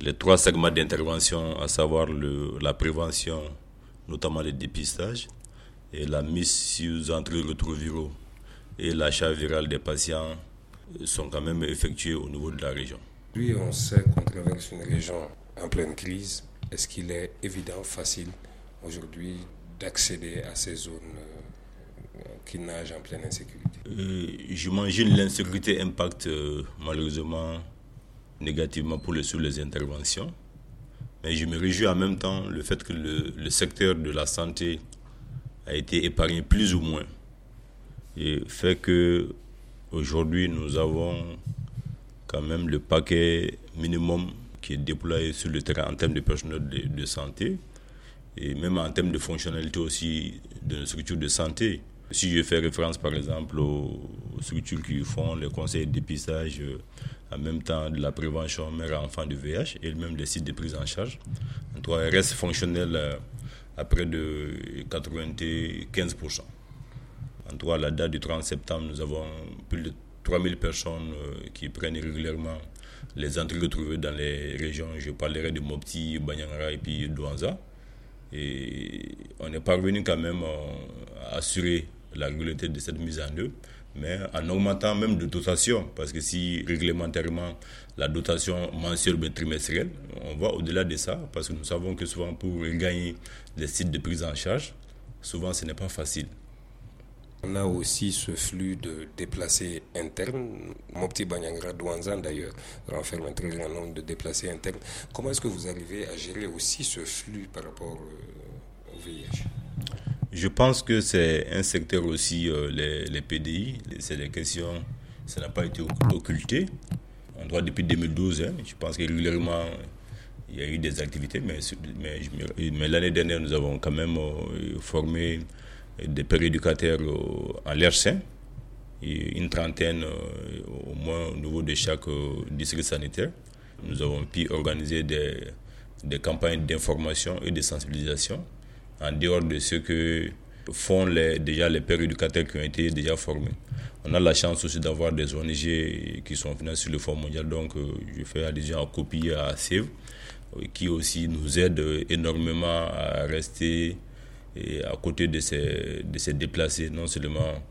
Les trois segments d'intervention, à savoir le, la prévention, notamment le dépistage, et la mise sous rétroviraux et l'achat viral des patients sont quand même effectués au niveau de la région. Oui, on sait qu'on traverse une région en pleine crise. Est-ce qu'il est évident, facile aujourd'hui d'accéder à ces zones euh, qui nagent en pleine insécurité? Euh, J'imagine l'insécurité impacte euh, malheureusement négativement pour les, sur les interventions. Mais je me réjouis en même temps le fait que le, le secteur de la santé a été épargné plus ou moins. Et fait que aujourd'hui nous avons quand même le paquet minimum qui est déployé sur le terrain en termes de personnel de, de santé et même en termes de fonctionnalité aussi de nos structures de santé. Si je fais référence par exemple aux structures qui font les conseils de dépistage en même temps de la prévention mère-enfant du VIH et même des sites de prise en charge, en tout cas, reste fonctionnel euh, à près de 95%. En tout cas, à la date du 30 septembre, nous avons plus de 3000 personnes euh, qui prennent régulièrement les entrées retrouvées dans les régions. Je parlerai de Mopti, Banyangara et puis Douanza. Et on est parvenu quand même à assurer la régularité de cette mise en œuvre, mais en augmentant même de dotation, parce que si réglementairement la dotation mensuelle ou trimestrielle, on va au-delà de ça, parce que nous savons que souvent pour gagner des sites de prise en charge, souvent ce n'est pas facile. On a aussi ce flux de déplacés internes. Mopti Banyangra Douanzan d'ailleurs renferme un très grand nombre de déplacés internes. Comment est-ce que vous arrivez à gérer aussi ce flux par rapport euh, au VIH Je pense que c'est un secteur aussi, euh, les, les, PDI, c'est des questions, ça n'a pas été occulté. On doit depuis 2012, hein, je pense que régulièrement il y a eu des activités, mais, mais, mais l'année dernière nous avons quand même euh, formé des péréducateurs en l'air sain, une trentaine euh, au moins au niveau de chaque district sanitaire. Nous avons pu organiser des, des campagnes d'information et de sensibilisation en dehors de ce que font les, déjà les péréducateurs qui ont été déjà formés. On a la chance aussi d'avoir des ONG qui sont financées sur le Fonds mondial, donc euh, je fais allusion à copie à CEV, qui aussi nous aide énormément à rester à côté de de ces déplacés, non seulement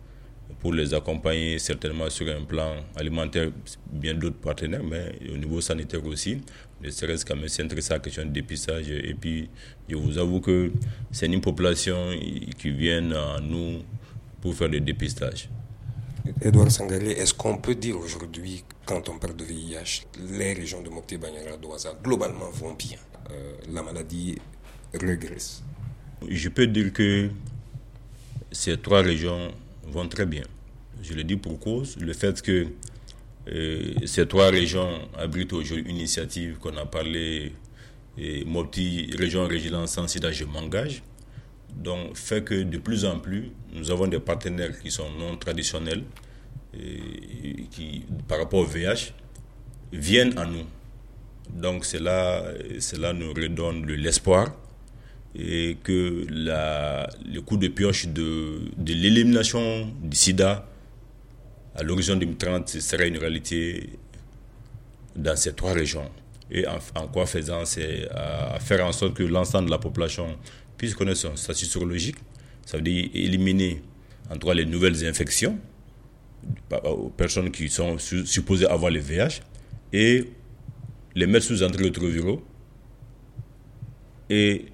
pour les accompagner certainement sur un plan alimentaire, bien d'autres partenaires, mais au niveau sanitaire aussi, ne serait-ce qu'à me centrer sur la question de dépistage. Et puis, je vous avoue que c'est une population qui vient à nous pour faire le dépistage. Edouard Sangalé, est-ce qu'on peut dire aujourd'hui, quand on parle de VIH, les régions de Mopti, Banyara, Douaza, globalement vont bien euh, La maladie régresse je peux dire que ces trois régions vont très bien. Je le dis pour cause, le fait que euh, ces trois régions abritent aujourd'hui une initiative qu'on a parlé, et Mopti, région régionale sans sida, je m'engage. Donc, fait que de plus en plus, nous avons des partenaires qui sont non traditionnels, et qui, par rapport au VH, viennent à nous. Donc, cela, cela nous redonne l'espoir et que le coup de pioche de, l'élimination du sida à l'horizon 2030 serait une réalité dans ces trois régions. Et en, quoi faisant, c'est à faire en sorte que l'ensemble de la population puisse connaître son statut serologique, ça veut dire éliminer en tout les nouvelles infections aux personnes qui sont supposées avoir le VIH et les mettre sous entrée rétroviraux et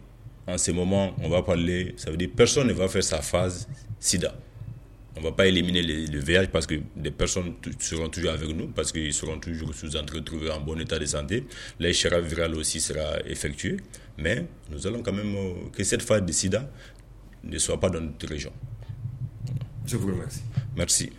en ce moment, on va parler, ça veut dire personne ne va faire sa phase sida. On ne va pas éliminer le, VIH parce que des personnes seront toujours avec nous, parce qu'ils seront toujours sous retrouvés en bon état de santé. L'échec viral aussi sera effectué. Mais nous allons quand même euh, que cette phase de sida ne soit pas dans notre région. Je vous remercie. Merci.